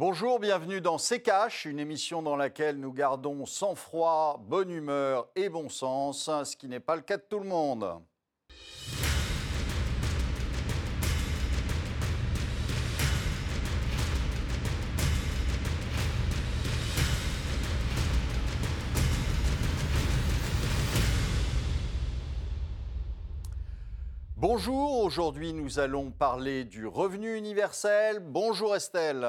Bonjour, bienvenue dans C'est Cash, une émission dans laquelle nous gardons sang-froid, bonne humeur et bon sens, ce qui n'est pas le cas de tout le monde. Bonjour, aujourd'hui nous allons parler du revenu universel. Bonjour Estelle.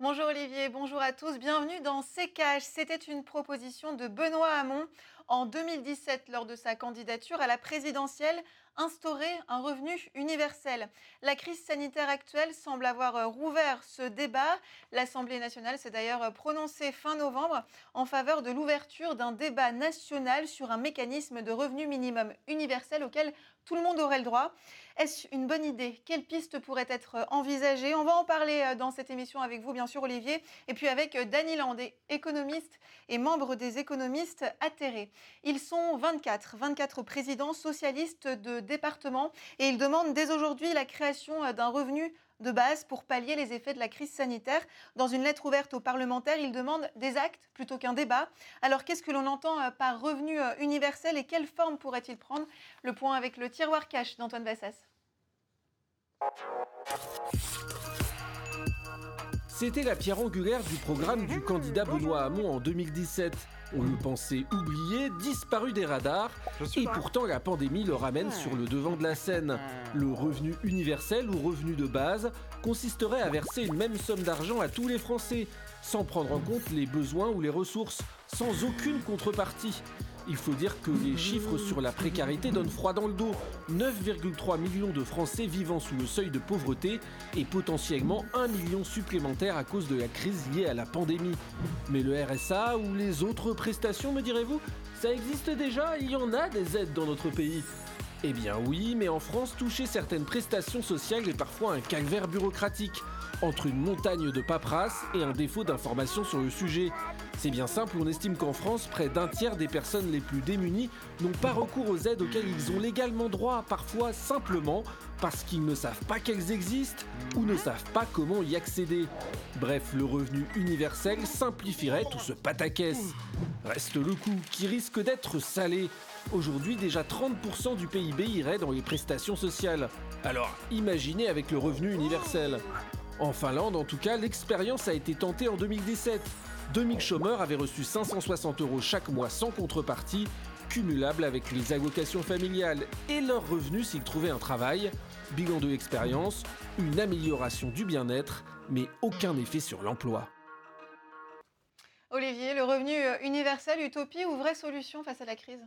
Bonjour Olivier, bonjour à tous, bienvenue dans Cash. C'était une proposition de Benoît Hamon en 2017 lors de sa candidature à la présidentielle instaurer un revenu universel. La crise sanitaire actuelle semble avoir euh, rouvert ce débat. L'Assemblée nationale s'est d'ailleurs euh, prononcée fin novembre en faveur de l'ouverture d'un débat national sur un mécanisme de revenu minimum universel auquel tout le monde aurait le droit. Est-ce une bonne idée? Quelles pistes pourraient être euh, envisagées On va en parler dans cette émission avec vous, bien sûr, Olivier, et puis avec Dany Landé, économiste et membre des économistes atterrés. Ils sont 24, 24 présidents socialistes de département et ils demandent dès aujourd'hui la création euh, d'un revenu de base pour pallier les effets de la crise sanitaire. Dans une lettre ouverte aux parlementaires, ils demandent des actes plutôt qu'un débat. Alors qu'est-ce que l'on entend euh, par revenu euh, universel et quelle forme pourrait-il prendre? Le point avec le tiroir cash d'Antoine Vassas. C'était la pierre angulaire du programme du candidat Benoît Hamon en 2017. On le pensait oublié, disparu des radars, et pourtant la pandémie le ramène sur le devant de la scène. Le revenu universel ou revenu de base consisterait à verser une même somme d'argent à tous les Français, sans prendre en compte les besoins ou les ressources, sans aucune contrepartie. Il faut dire que les chiffres sur la précarité donnent froid dans le dos. 9,3 millions de Français vivant sous le seuil de pauvreté et potentiellement 1 million supplémentaire à cause de la crise liée à la pandémie. Mais le RSA ou les autres prestations, me direz-vous? Ça existe déjà, il y en a des aides dans notre pays. Eh bien oui, mais en France, toucher certaines prestations sociales est parfois un calvaire bureaucratique entre une montagne de paperasse et un défaut d'information sur le sujet. C'est bien simple, on estime qu'en France, près d'un tiers des personnes les plus démunies n'ont pas recours aux aides auxquelles ils ont légalement droit, parfois simplement parce qu'ils ne savent pas qu'elles existent ou ne savent pas comment y accéder. Bref, le revenu universel simplifierait tout ce pataquès. Reste le coût qui risque d'être salé. Aujourd'hui, déjà 30% du PIB irait dans les prestations sociales. Alors, imaginez avec le revenu universel. En Finlande, en tout cas, l'expérience a été tentée en 2017. 2000 chômeurs avaient reçu 560 euros chaque mois sans contrepartie, cumulable avec les allocations familiales et leurs revenus s'ils trouvaient un travail. Bilan de l'expérience, une amélioration du bien-être, mais aucun effet sur l'emploi. Olivier, le revenu universel, utopie ou vraie solution face à la crise?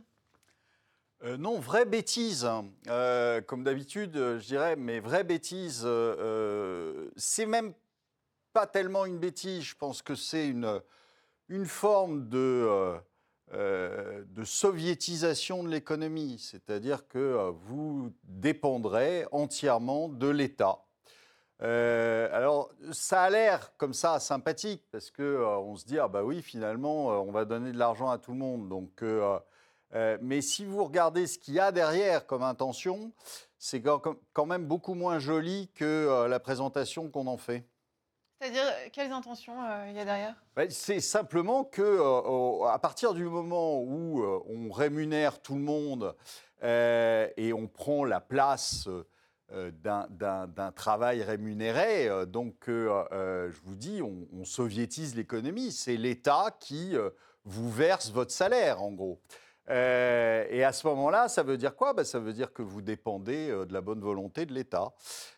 Euh, non, vraie bêtise. Euh, comme d'habitude, je dirais, mais vraie bêtise, euh, c'est même pas tellement une bêtise. Je pense que c'est une, une forme de, de soviétisation de l'économie. C'est-à-dire que vous dépendrez entièrement de l'État. alors, ça a l'air comme ça sympathique parce que on se dit ah bah oui finalement on va donner de l'argent à tout le monde donc euh, mais si vous regardez ce qu'il y a derrière comme intention, c'est quand même beaucoup moins joli que euh, la présentation qu'on en fait. C'est-à-dire, quelles intentions euh, il y a derrière? Ben, C'est simplement que à partir du moment où on rémunère tout le monde et on prend la place d'un travail rémunéré, donc je vous dis, on, on soviétise l'économie. C'est l'État qui vous verse votre salaire, en gros. Euh, et à ce moment-là, ça veut dire quoi? Ben, Ça veut dire que vous dépendez euh, de la bonne volonté de l'État.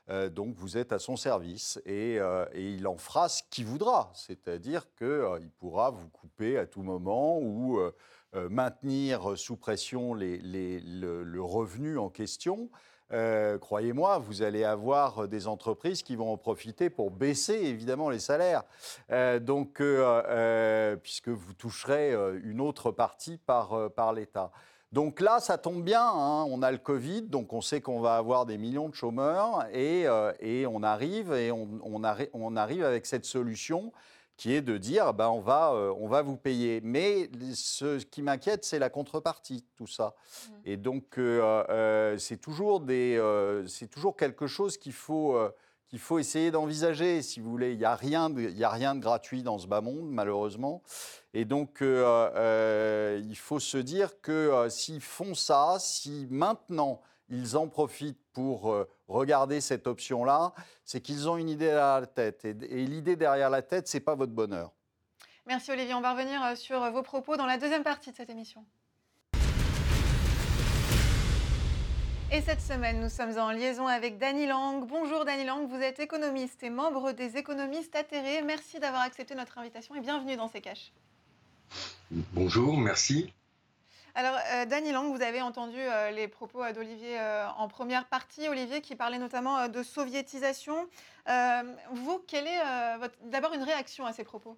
Euh, donc vous êtes à son service et, il en fera ce qu'il voudra. C'est-à-dire qu'il pourra vous couper à tout moment ou maintenir sous pression le, revenu en question. Euh, croyez-moi, vous allez avoir des entreprises qui vont en profiter pour baisser évidemment les salaires. Euh, donc, euh, puisque vous toucherez une autre partie par, par l'État. Donc là, ça tombe bien, hein. on a le Covid, donc on sait qu'on va avoir des millions de chômeurs et, et on arrive et on, on, arrive avec cette solution qui est de dire ben on va, euh, on va vous payer. Mais ce qui m'inquiète, c'est la contrepartie, tout ça. Mmh. Et donc, euh, euh, c'est toujours, des, toujours quelque chose qu'il faut, qu'il faut essayer d'envisager, si vous voulez. Il n'y a, rien de, a rien de gratuit dans ce bas monde, malheureusement. Et donc, il faut se dire que s'ils font ça, si maintenant ils en profitent pour regarder cette option-là, c'est qu'ils ont une idée derrière la tête. Et, et l'idée derrière la tête, ce n'est pas votre bonheur. Merci Olivier. On va revenir sur vos propos dans la deuxième partie de cette émission. Et cette semaine, nous sommes en liaison avec Dany Lang. Bonjour Dany Lang, vous êtes économiste et membre des économistes atterrés. Merci d'avoir accepté notre invitation et bienvenue dans ces caches. Bonjour, merci. Alors, euh, Lang, vous avez entendu euh, les propos euh, d'Olivier euh, en première partie. Olivier qui parlait notamment de soviétisation. vous, quelle est d'abord une réaction à ces propos?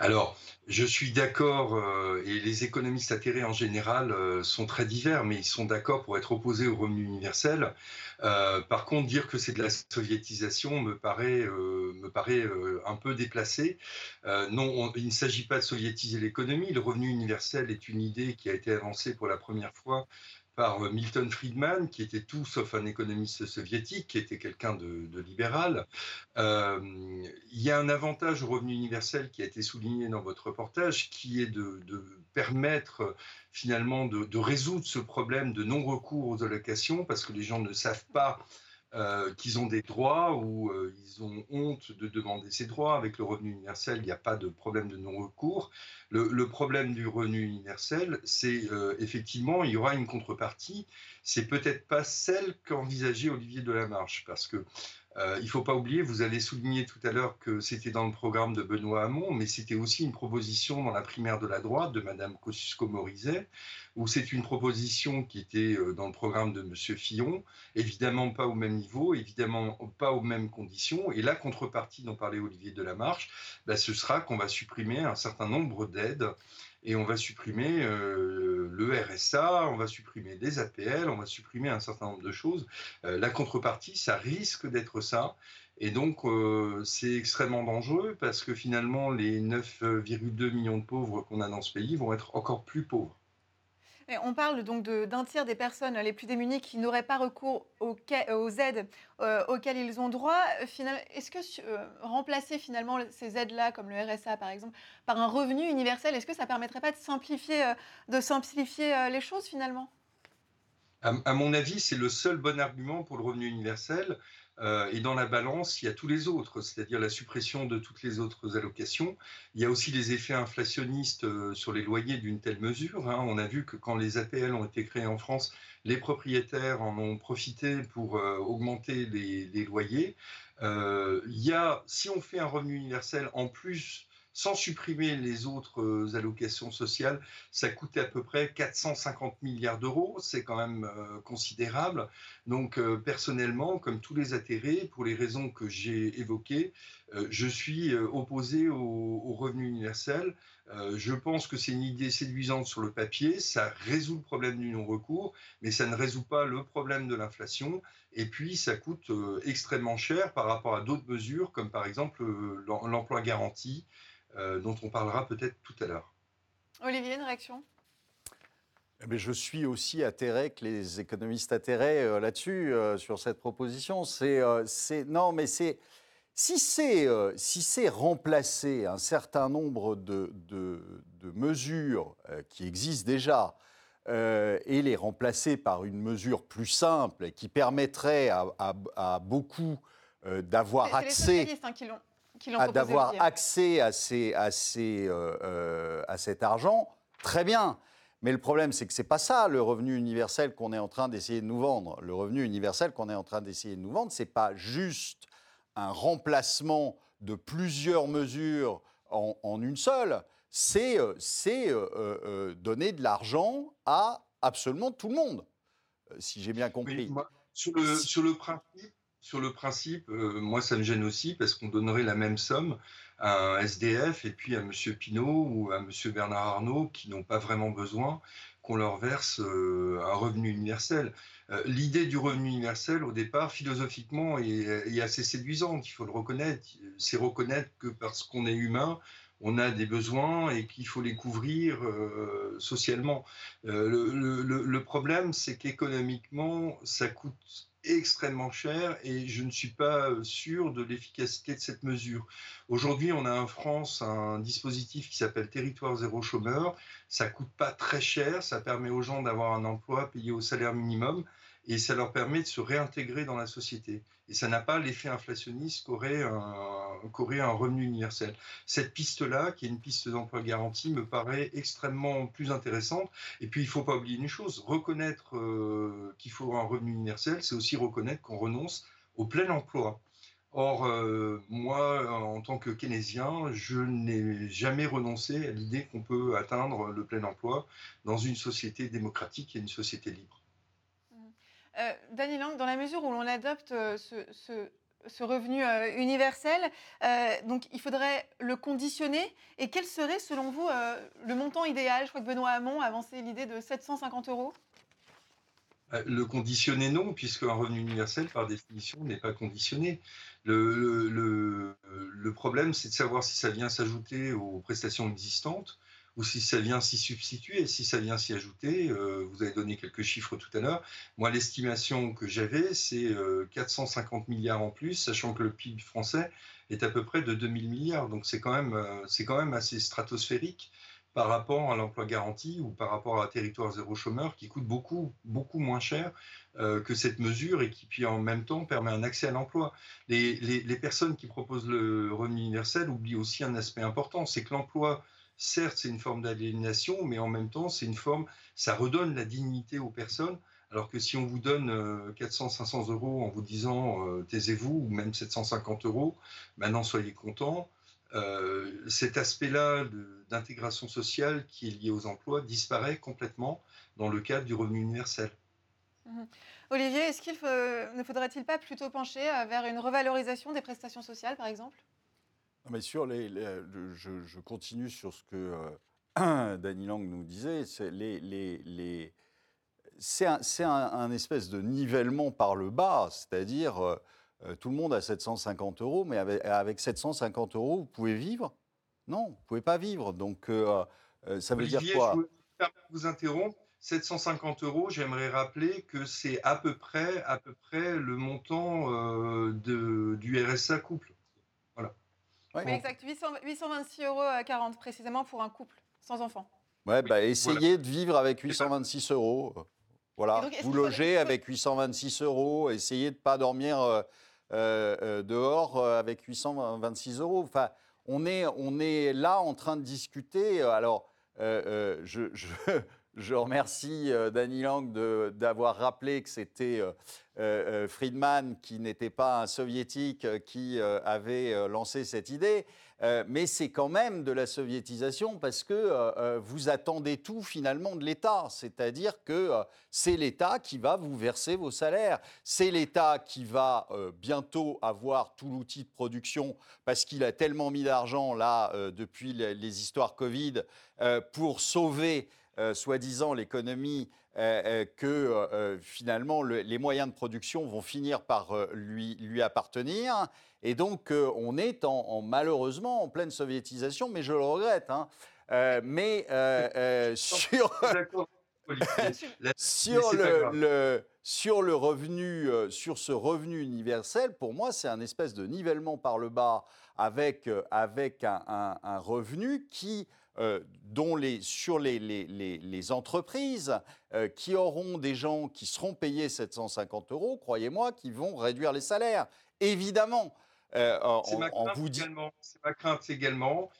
Alors, je suis d'accord, euh, et les économistes atterrés en général euh, sont très divers, mais ils sont d'accord pour être opposés au revenu universel. Euh, par contre, dire que c'est de la soviétisation me paraît, me paraît un peu déplacé. non, il ne s'agit pas de soviétiser l'économie. Le revenu universel est une idée qui a été avancée pour la première fois par euh, Milton Friedman, qui était tout sauf un économiste soviétique, qui était quelqu'un de, libéral. Euh, il y a un avantage au revenu universel qui a été souligné dans votre reportage, qui est de, permettre finalement de, de, résoudre ce problème de non-recours aux allocations, parce que les gens ne savent pas euh, qu'ils ont des droits ou euh, ils ont honte de demander ces droits. Avec le revenu universel, il n'y a pas de problème de non-recours. Le, problème du revenu universel, c'est euh, effectivement, il y aura une contrepartie. C'est peut-être pas celle qu'envisageait Olivier Delamarche, parce que euh, il ne faut pas oublier, vous avez souligné tout à l'heure que c'était dans le programme de Benoît Hamon, mais c'était aussi une proposition dans la primaire de la droite de Mme Kosciusko-Morizet, où c'est une proposition qui était euh, dans le programme de M. Fillon, évidemment pas au même niveau, évidemment pas aux mêmes conditions. Et la contrepartie dont parlait Olivier Delamarche, bah, ce sera qu'on va supprimer un certain nombre d'aides et on va supprimer euh, le RSA, on va supprimer les APL, on va supprimer un certain nombre de choses. Euh, la contrepartie, ça risque d'être ça. Et donc, euh, c'est extrêmement dangereux parce que finalement, les 9,2 millions de pauvres qu'on a dans ce pays vont être encore plus pauvres on parle donc d'un tiers des personnes les plus démunies qui n'auraient pas recours aux, aides euh, auxquelles ils ont droit. Est-ce que euh, remplacer finalement ces aides-là, comme le RSA par exemple, par un revenu universel, est-ce que ça permettrait pas de simplifier, euh, de simplifier les choses finalement? À, mon avis, c'est le seul bon argument pour le revenu universel. Euh, et dans la balance, il y a tous les autres, c'est-à-dire la suppression de toutes les autres allocations. Il y a aussi les effets inflationnistes euh, sur les loyers d'une telle mesure. Hein. On a vu que quand les APL ont été créés en France, les propriétaires en ont profité pour euh, augmenter les, les loyers. il y a, si on fait un revenu universel en plus sans supprimer les autres euh, allocations sociales, ça coûtait à peu près 450 milliards d'euros. C'est quand même euh, considérable. Donc, euh, personnellement, comme tous les atterrés, pour les raisons que j'ai évoquées, je suis opposé au, revenu universel. je pense que c'est une idée séduisante sur le papier. Ça résout le problème du non-recours, mais ça ne résout pas le problème de l'inflation. Et puis, ça coûte extrêmement cher par rapport à d'autres mesures, comme par exemple l'emploi garanti. Euh, dont on parlera peut-être tout à l'heure. Olivier, une réaction? Mais eh je suis aussi atterré que les économistes atterrés euh, là-dessus, euh, sur cette proposition. C'est, non, mais c'est si c'est si c'est remplacer un certain nombre de, de, mesures qui existent déjà et les remplacer par une mesure plus simple qui permettrait à, beaucoup d'avoir accès. Les hein, qui l'ont d'avoir accès à, ces, à, ces, euh, euh, à cet argent, très bien. Mais le problème, c'est que ce n'est pas ça le revenu universel qu'on est en train d'essayer de nous vendre. Le revenu universel qu'on est en train d'essayer de nous vendre, ce n'est pas juste un remplacement de plusieurs mesures en, une seule. C'est euh, donner de l'argent à absolument tout le monde, si j'ai bien compris. sur, le, sur le principe, sur le principe, euh, moi, ça me gêne aussi parce qu'on donnerait la même somme à un SDF et puis à M. Pinault ou à M. Bernard Arnault qui n'ont pas vraiment besoin qu'on leur verse euh, un revenu universel. Euh, l'idée du revenu universel, au départ, philosophiquement, est, assez séduisante, il faut le reconnaître. C'est reconnaître que parce qu'on est humain, on a des besoins et qu'il faut les couvrir socialement. le, problème, c'est qu'économiquement, ça coûte extrêmement cher et je ne suis pas sûr de l'efficacité de cette mesure. Aujourd'hui, on a en France un dispositif qui s'appelle Territoire zéro chômeur. Ça coûte pas très cher, ça permet aux gens d'avoir un emploi payé au salaire minimum et ça leur permet de se réintégrer dans la société. Et ça n'a pas l'effet inflationniste qu'aurait un, revenu universel. Cette piste-là, qui est une piste d'emploi garantie, me paraît extrêmement plus intéressante. Et puis, il ne faut pas oublier une chose, reconnaître euh, qu'il faut un revenu universel, c'est aussi reconnaître qu'on renonce au plein emploi. Or, euh, moi, en tant que keynésien, je n'ai jamais renoncé à l'idée qu'on peut atteindre le plein emploi dans une société démocratique et une société libre. Euh, Daniel Lang, dans la mesure où l'on adopte euh, ce, revenu euh, universel, donc il faudrait le conditionner. Et quel serait, selon vous, le montant idéal? Je crois que Benoît Hamon a avancé l'idée de 750 euros. Le conditionner, non, puisque un revenu universel, par définition, n'est pas conditionné. Le, le problème, c'est de savoir si ça vient s'ajouter aux prestations existantes ou si ça vient s'y substituer, si ça vient s'y ajouter. Euh, vous avez donné quelques chiffres tout à l'heure. Moi, l'estimation que j'avais, c'est 450 euh, milliards en plus, sachant que le PIB français est à peu près de 2000 milliards. Donc c'est quand, même, euh, quand même assez stratosphérique par rapport à l'emploi garanti ou par rapport à territoire zéro chômeur qui coûte beaucoup, beaucoup moins cher que cette mesure et qui, puis en même temps, permet un accès à l'emploi. Les, personnes qui proposent le revenu universel oublient aussi un aspect important, c'est que l'emploi certes, c'est une forme d'aliénation, mais en même temps, c'est une forme, ça redonne la dignité aux personnes. Alors que si on vous donne 400, euh, 500 euros en vous disant euh, taisez-vous, ou même 750 euros, maintenant soyez content, euh, cet aspect-là d'intégration sociale qui est lié aux emplois disparaît complètement dans le cadre du revenu universel. Mmh Olivier, ne faudrait-il pas plutôt pencher vers une revalorisation des prestations sociales, par exemple? Mais sur les, je, continue sur ce que euh, Danny Lang nous disait. C'est les, les, un, un, espèce de nivellement par le bas, c'est-à-dire euh, euh, tout le monde a 750 euros, mais avec, 750 euros, vous pouvez vivre? Non, vous ne pouvez pas vivre. Donc ça veut dire quoi? Je vous interrompre. 750 euros, j'aimerais rappeler que c'est à peu près, à peu près le montant de, du RSA couple. Oui, exact. 826 euros à 40 précisément pour un couple sans enfant. Ouais, bah, essayez de vivre avec 826 euros. Voilà, vous logez avec 826 euros, essayez de ne pas dormir euh, euh, euh, dehors avec 826 euros. Enfin, on est, on est là en train de discuter. Alors, je, je remercie euh, Danny Lang d'avoir rappelé que c'était euh, euh, Friedman, qui n'était pas un soviétique, qui avait lancé cette idée. mais c'est quand même de la soviétisation parce que vous attendez tout finalement de l'État. C'est-à-dire que c'est l'État qui va vous verser vos salaires. C'est l'État qui va bientôt avoir tout l'outil de production parce qu'il a tellement mis d'argent là depuis les histoires Covid pour sauver euh, soi-disant l'économie euh, euh, que finalement les moyens de production vont finir par lui, lui appartenir. Et donc on est en, malheureusement en pleine soviétisation, mais je le regrette. Hein. mais sur, sur, le, sur le revenu, sur ce revenu universel, pour moi, c'est un espèce de nivellement par le bas avec, avec un, un revenu qui euh, dont les, sur les, les, les, entreprises euh, qui auront des gens qui seront payés 750 euros, croyez-moi, qui vont réduire les salaires. Évidemment. Euh, c'est ma, crainte également.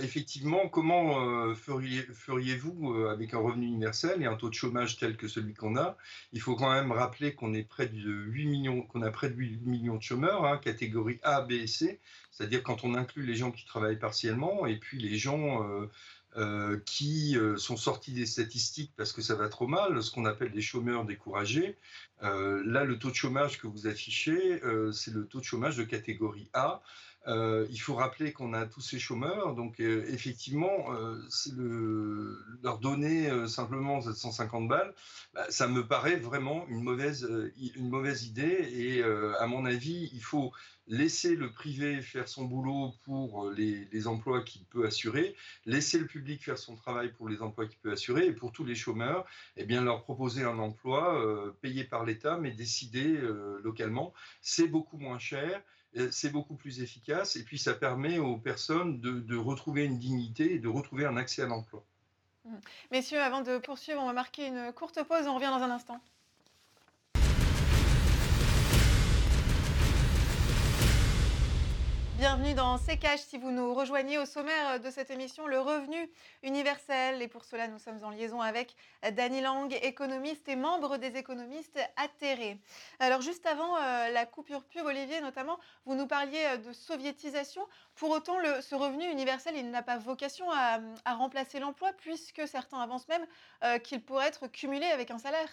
Effectivement, comment feriez-vous avec un revenu universel et un taux de chômage tel que celui qu'on a? Il faut quand même rappeler qu'on est près de 8 millions, a près de 8 millions de chômeurs, hein, catégorie A, B et C c'est-à-dire quand on inclut les gens qui travaillent partiellement et puis les gens euh, euh, qui euh, sont sortis des statistiques parce que ça va trop mal, ce qu'on appelle des chômeurs découragés. là, le taux de chômage que vous affichez, c'est le taux de chômage de catégorie A. euh, il faut rappeler qu'on a tous ces chômeurs, donc euh, effectivement, euh, le, leur donner simplement 750 balles, bah, ça me paraît vraiment une mauvaise, une mauvaise idée. Et à mon avis, il faut laisser le privé faire son boulot pour les, les emplois qu'il peut assurer, laisser le public faire son travail pour les emplois qu'il peut assurer, et pour tous les chômeurs, eh bien leur proposer un emploi payé par l'État, mais décidé localement. C'est beaucoup moins cher c'est beaucoup plus efficace et puis ça permet aux personnes de, retrouver une dignité et de retrouver un accès à l'emploi. Messieurs, avant de poursuivre, on va marquer une courte pause, on revient dans un instant. Bienvenue dans C'est Si vous nous rejoignez au sommaire de cette émission, le revenu universel. Et pour cela, nous sommes en liaison avec Dany Lang, économiste et membre des économistes atterrés. Alors, juste avant euh, la coupure pub, Olivier, notamment, vous nous parliez euh, de soviétisation. Pour autant, ce revenu universel, il n'a pas vocation à, remplacer l'emploi, puisque certains avancent même euh, qu'il pourrait être cumulé avec un salaire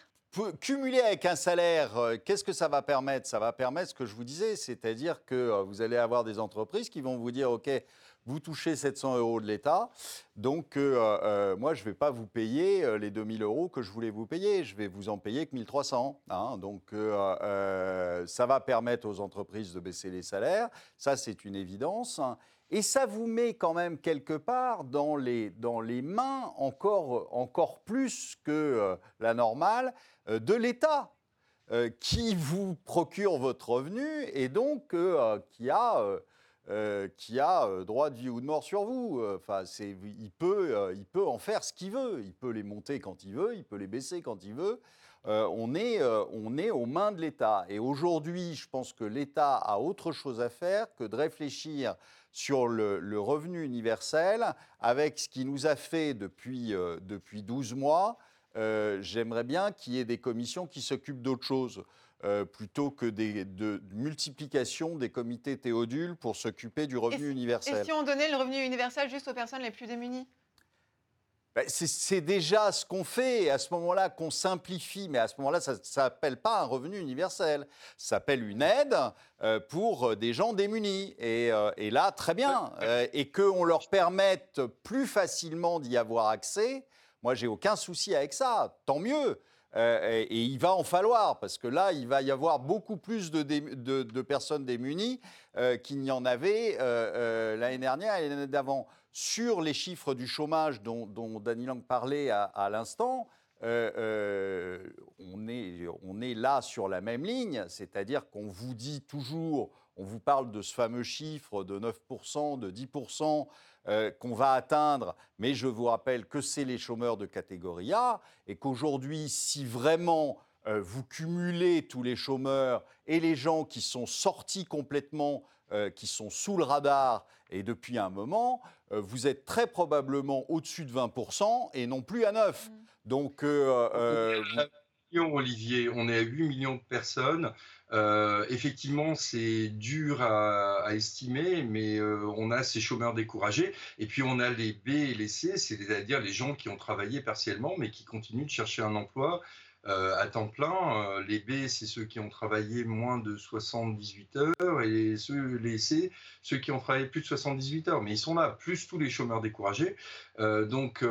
cumuler avec un salaire, euh, qu'est-ce que ça va permettre? Ça va permettre ce que je vous disais, c'est-à-dire que euh, vous allez avoir des entreprises qui vont vous dire, OK, vous touchez 700 euros de l'État, donc euh, moi, je ne vais pas vous payer les 2000 euros que je voulais vous payer, je vais vous en payer que 1300. Hein, donc ça va permettre aux entreprises de baisser les salaires, ça c'est une évidence. Et ça vous met quand même quelque part dans les, dans les mains encore, encore plus que la normale de l'État euh, qui vous procure votre revenu et donc euh, qui a, qui a droit de vie ou de mort sur vous. Enfin, il, peut, il peut en faire ce qu'il veut. Il peut les monter quand il veut, il peut les baisser quand il veut. on, est, on est aux mains de l'État. Et aujourd'hui, je pense que l'État a autre chose à faire que de réfléchir sur le, le, revenu universel avec ce qui nous a fait depuis, depuis 12 mois, euh, j'aimerais bien qu'il y ait des commissions qui s'occupent d'autre chose. Euh, plutôt que des, de, multiplication des comités théodules pour s'occuper du revenu universel. Et si on donnait le revenu universel juste aux personnes les plus démunies? Ben, c'est déjà ce qu'on fait, à ce moment-là, qu'on simplifie, mais à ce moment-là, ça ne s'appelle pas un revenu universel, ça s'appelle une aide euh, pour des gens démunis. Et, et là, très bien. et qu'on leur permette plus facilement d'y avoir accès, moi, j'ai aucun souci avec ça. Tant mieux. Euh, et, il va en falloir, parce que là, il va y avoir beaucoup plus de, personnes démunies euh, qu'il n'y en avait euh, l'année dernière et l'année d'avant. Sur les chiffres du chômage dont, dont Dany Lang parlait à, l'instant, on est là sur la même ligne, c'est-à-dire qu'on vous dit toujours, on vous parle de ce fameux chiffre de 9%, de 10%, euh, qu'on va atteindre, mais je vous rappelle que c'est les chômeurs de catégorie A et qu'aujourd'hui, si vraiment euh, vous cumulez tous les chômeurs et les gens qui sont sortis complètement, euh, qui sont sous le radar et depuis un moment, vous êtes très probablement au-dessus de 20% et non plus à 9%. Mmh. Donc, Olivier, on est à 8 millions de personnes. Euh, effectivement, c'est dur à, estimer, mais euh, on a ces chômeurs découragés. Et puis, on a les B et les C, c'est-à-dire les gens qui ont travaillé partiellement, mais qui continuent de chercher un emploi euh, à temps plein. les B, c'est ceux qui ont travaillé moins de 78 heures, et ceux, les C, ceux qui ont travaillé plus de 78 heures. Mais ils sont là, plus tous les chômeurs découragés. donc,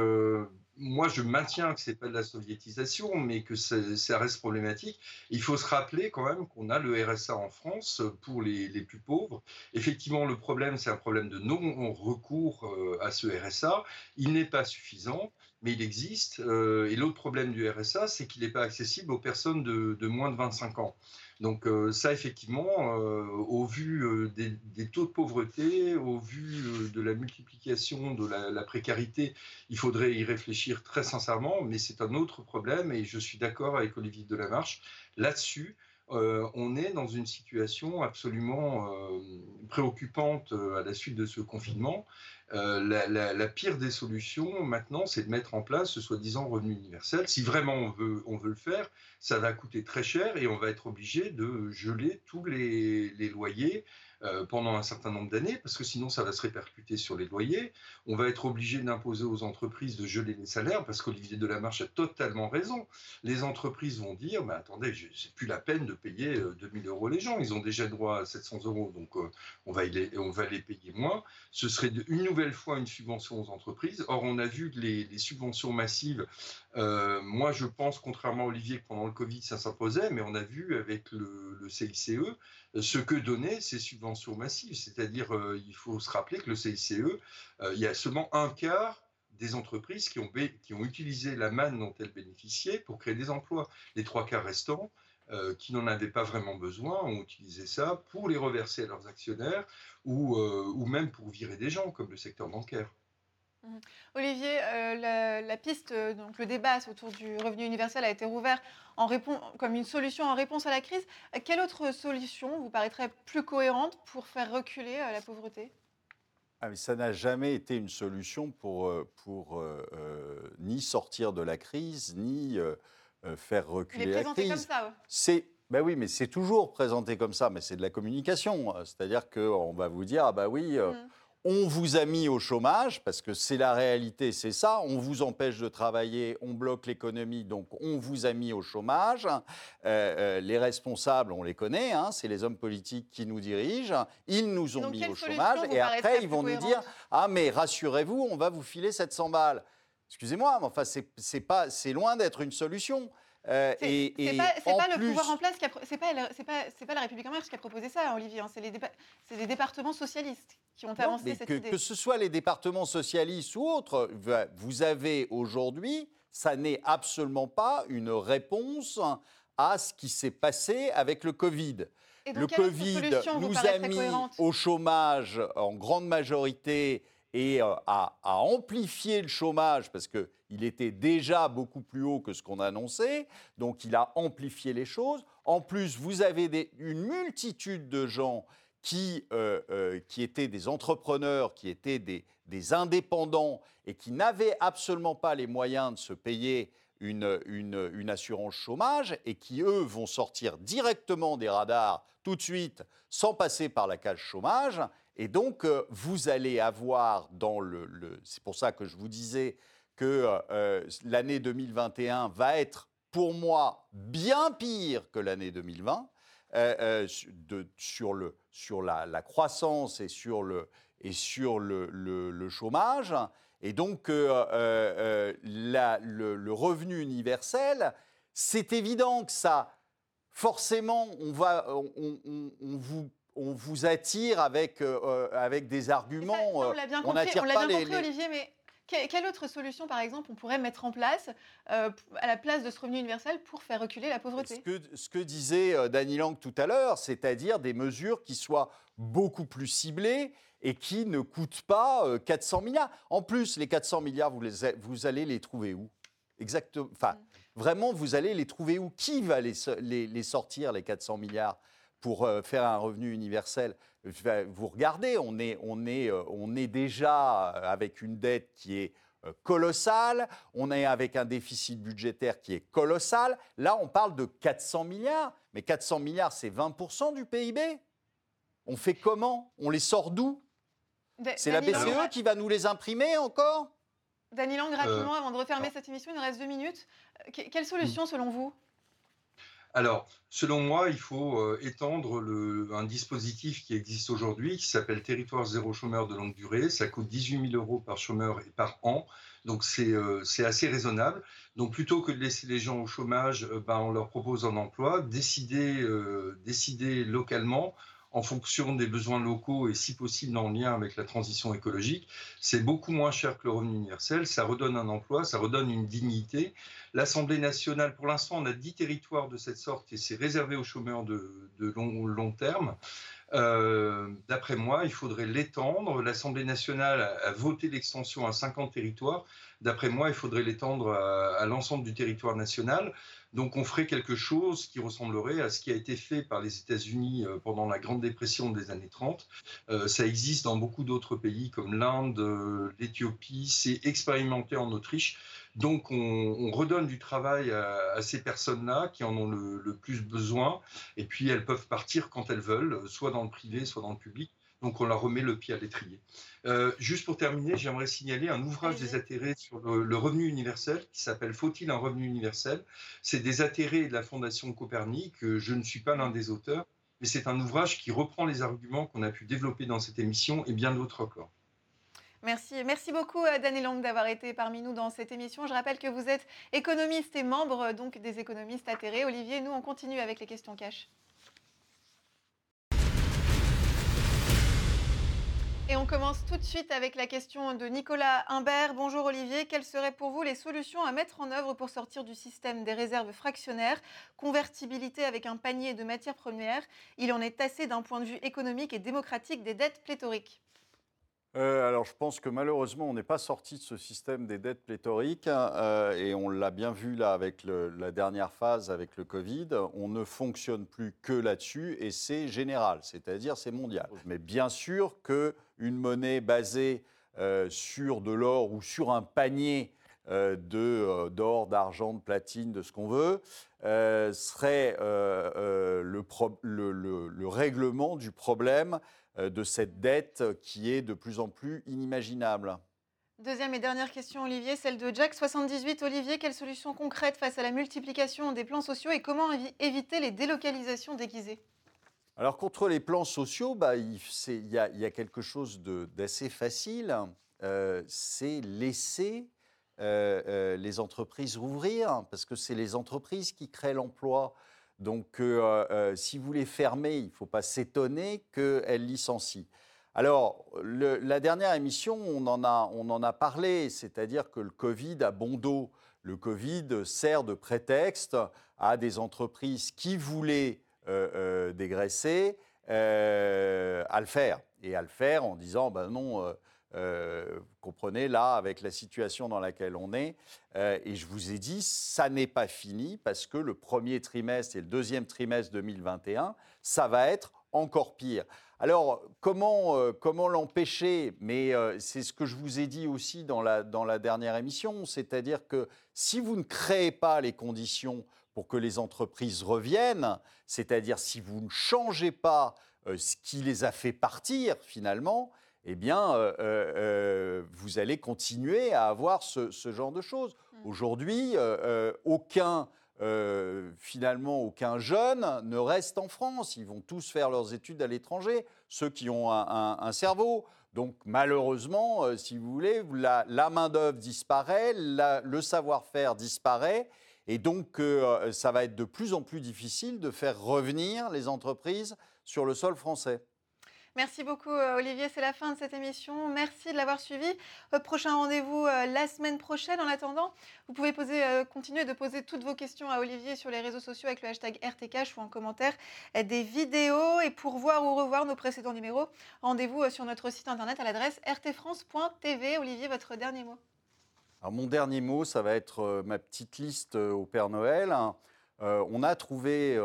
moi, je maintiens que ce n'est pas de la soviétisation, mais que ça, reste problématique. Il faut se rappeler quand même qu'on a le RSA en France pour les, plus pauvres. Effectivement, le problème, c'est un problème de non-recours euh, à ce RSA. Il n'est pas suffisant, mais il existe. Euh, et l'autre problème du RSA, c'est qu'il n'est pas accessible aux personnes de moins de 25 ans. Donc euh, ça, effectivement, euh, au vu des, taux de pauvreté, au vu de la multiplication de la, précarité, il faudrait y réfléchir très sincèrement, mais c'est un autre problème et je suis d'accord avec Olivier Delamarche là-dessus. on est dans une situation absolument préoccupante à la suite de ce confinement. La, la, pire des solutions maintenant, c'est de mettre en place ce soi-disant revenu universel. Si vraiment on veut, le faire, ça va coûter très cher et on va être obligé de geler tous les, loyers euh, pendant un certain nombre d'années, parce que sinon ça va se répercuter sur les loyers. On va être obligé d'imposer aux entreprises de geler les salaires, parce qu'Olivier Delamarche a totalement raison. Les entreprises vont dire, mais attendez, c'est plus la peine de payer 2000 euh, euros les gens, ils ont déjà droit à 700 euros, donc euh, on, va les, on va les payer moins. Ce serait une nouvelle fois une subvention aux entreprises. Or, on a vu que les, subventions massives, moi je pense, contrairement à Olivier, que pendant le Covid ça s'imposait, mais on a vu avec le, le CICE ce que donnaient ces subventions massives. C'est-à-dire, euh, il faut se rappeler que le CICE, euh, il y a seulement un quart des entreprises qui ont, qui ont utilisé la manne dont elles bénéficiaient pour créer des emplois. Les trois quarts restants, euh, qui n'en avaient pas vraiment besoin, ont utilisé ça pour les reverser à leurs actionnaires ou, ou même pour virer des gens, comme le secteur bancaire. Mmh. Olivier, euh, la, piste, euh, donc le débat autour du revenu universel a été rouvert en comme une solution en réponse à la crise. Quelle autre solution vous paraîtrait plus cohérente pour faire reculer euh, la pauvreté? Ah, mais ça n'a jamais été une solution pour, pour ni sortir de la crise, ni faire reculer la crise. comme ça. C'est ben oui, mais c'est toujours présenté comme ça, mais c'est de la communication. C'est-à-dire qu'on va vous dire, ah bah oui, mmh on vous a mis au chômage, parce que c'est la réalité, c'est ça, on vous empêche de travailler, on bloque l'économie, donc on vous a mis au chômage. Euh, euh, les responsables, on les connaît, hein, c'est les hommes politiques qui nous dirigent, ils nous ont mis au chômage, et après ils vont nous dire, ah mais rassurez-vous, on va vous filer 700 balles. Excusez-moi, mais enfin, c'est loin d'être une solution. Euh, c'est pas, le pouvoir en place qui a, c'est pas, pas, la République en marche qui a proposé ça, Olivier. Hein. c'est les, les, départements socialistes qui ont avancé cette que, idée. Que ce soit les départements socialistes ou autres, vous avez aujourd'hui, ça n'est absolument pas une réponse à ce qui s'est passé avec le Covid. le Covid nous a mis au chômage en grande majorité et euh, à, amplifier le chômage parce qu'il était déjà beaucoup plus haut que ce qu'on annonçait. Donc il a amplifié les choses. En plus, vous avez une multitude de gens qui, euh, euh, qui étaient des entrepreneurs, qui étaient des, indépendants et qui n'avaient absolument pas les moyens de se payer une, une, une, assurance chômage et qui, eux, vont sortir directement des radars tout de suite sans passer par la cage chômage et donc, euh, vous allez avoir dans le... c'est pour ça que je vous disais que euh, euh, l'année 2021 va être, pour moi, bien pire que l'année 2020 de, sur, le, sur la, croissance et sur le, et sur le, le, chômage. Et donc, la, le, revenu universel, c'est évident que ça, forcément, on, va, on, on, on vous on vous attire avec, euh, euh, avec des arguments. on l'a bien compris, Olivier, mais quelle autre solution, par exemple, on pourrait mettre en place euh, à la place de ce revenu universel pour faire reculer la pauvreté? Ce que, ce que, disait Dany Lang tout à l'heure, c'est-à-dire des mesures qui soient beaucoup plus ciblées et qui ne coûtent pas 400 milliards. En plus, les 400 milliards, vous, les, vous allez les trouver où? Exactement. Enfin, mm. vraiment, vous allez les trouver où? Qui va les, les, les sortir, les 400 milliards pour euh, faire un revenu universel? Vous regardez, on est, on est, euh, on est déjà avec une dette qui est euh, colossale, on est avec un déficit budgétaire qui est colossal. Là, on parle de 400 milliards, mais 400 milliards, c'est 20% du PIB. On fait comment? On les sort d'où? C'est la BCE qui va nous les imprimer encore? Dany Lang, rapidement, avant de refermer cette émission, il nous reste deux minutes. Quelle solution, selon vous? Alors, selon moi, il faut euh, étendre un dispositif qui existe aujourd'hui, qui s'appelle Territoire zéro chômeur de longue durée. Ça coûte 18 000 euros par chômeur et par an. Donc, c'est euh, assez raisonnable. Donc, plutôt que de laisser les gens au chômage, euh, ben, on leur propose un emploi. Décider, décider localement en fonction des besoins locaux et si possible en lien avec la transition écologique, c'est beaucoup moins cher que le revenu universel, ça redonne un emploi, ça redonne une dignité. L'Assemblée nationale, pour l'instant, on a 10 territoires de cette sorte et c'est réservé aux chômeurs de, long, long terme. Euh, d'après moi, il faudrait l'étendre. L'Assemblée nationale a, voté l'extension à 50 territoires. D'après moi, il faudrait l'étendre à, l'ensemble du territoire national Donc on ferait quelque chose qui ressemblerait à ce qui a été fait par les États-Unis euh, pendant la Grande Dépression des années 30. Euh, ça existe dans beaucoup d'autres pays comme l'Inde, l'Éthiopie, c'est expérimenté en Autriche. Donc on, redonne du travail à, ces personnes-là qui en ont le, le, plus besoin, et puis elles peuvent partir quand elles veulent, soit dans le privé, soit dans le public. Donc on leur remet le pied à l'étrier. Euh, juste pour terminer, j'aimerais signaler un ouvrage des atterrés sur le, revenu universel qui s'appelle Faut-il un revenu universel? C'est des atterrés de la Fondation Copernic. Je ne suis pas l'un des auteurs, mais c'est un ouvrage qui reprend les arguments qu'on a pu développer dans cette émission et bien d'autres encore. Merci. Merci beaucoup, euh, Daniel Lang, d'avoir été parmi nous dans cette émission. Je rappelle que vous êtes économiste et membre donc des économistes atterrés. Olivier, nous, on continue avec les questions cash. Et on commence tout de suite avec la question de Nicolas Imbert. Bonjour Olivier, quelles seraient pour vous les solutions à mettre en œuvre pour sortir du système des réserves fractionnaires, convertibilité avec un panier de matières premières Il en est assez d'un point de vue économique et démocratique des dettes pléthoriques. Euh, alors, je pense que malheureusement, on n'est pas sorti de ce système des dettes pléthoriques euh, et on l'a bien vu là avec la dernière phase avec le Covid. On ne fonctionne plus que là-dessus et c'est général, c'est-à-dire c'est mondial. Mais bien sûr qu'une monnaie basée euh, sur de l'or ou sur un panier d'or, d'argent, de platine, de ce qu'on veut, serait le, le, règlement du problème de cette dette qui est de plus en plus inimaginable. Deuxième et dernière question, Olivier, celle de Jack78. Olivier, quelles solutions concrètes face à la multiplication des plans sociaux et comment éviter les délocalisations déguisées? Alors, contre les plans sociaux, bah, il, y a, quelque chose d'assez facile. Euh, c'est laisser euh, les entreprises rouvrir, parce que c'est les entreprises qui créent l'emploi. Donc, euh, euh, si vous les fermez, il ne faut pas s'étonner qu'elles licencient. Alors, la dernière émission, on en a, on en a parlé, c'est-à-dire que le Covid a bon dos. Le Covid sert de prétexte à des entreprises qui voulaient euh, dégraisser à le faire. Et à le faire en disant, ben non, euh, comprenez, là, avec la situation dans laquelle on est, euh, et je vous ai dit, ça n'est pas fini parce que le premier trimestre et le deuxième trimestre 2021, ça va être encore pire. Alors, comment, euh, comment l'empêcher? Mais c'est ce que je vous ai dit aussi dans la, dans la dernière émission, c'est-à-dire que si vous ne créez pas les conditions pour que les entreprises reviennent, c'est-à-dire si vous ne changez pas ce qui les a fait partir finalement, eh bien, euh, euh, euh, vous allez continuer à avoir ce, genre de choses. Mmh. Aujourd'hui, aucun, finalement, aucun jeune ne reste en France. Ils vont tous faire leurs études à l'étranger, ceux qui ont un, cerveau. Donc, malheureusement, si vous voulez, la, main-d'œuvre disparaît, le savoir-faire disparaît. Et donc, ça va être de plus en plus difficile de faire revenir les entreprises sur le sol français. Merci beaucoup euh, Olivier, c'est la fin de cette émission. Merci de l'avoir suivi. Euh, prochain rendez-vous euh, la semaine prochaine. En attendant, vous pouvez poser, continuer de poser toutes vos questions à Olivier sur les réseaux sociaux avec le hashtag RTCash ou en commentaire des vidéos. Et pour voir ou revoir nos précédents numéros, rendez-vous sur notre site internet à l'adresse rtfrance.tv. Olivier, votre dernier mot Alors, Mon dernier mot, ça va être ma petite liste au Père Noël. on a trouvé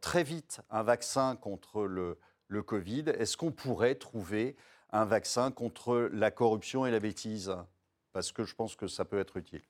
très vite un vaccin contre le le Covid, est-ce qu'on pourrait trouver un vaccin contre la corruption et la bêtise? Parce que je pense que ça peut être utile.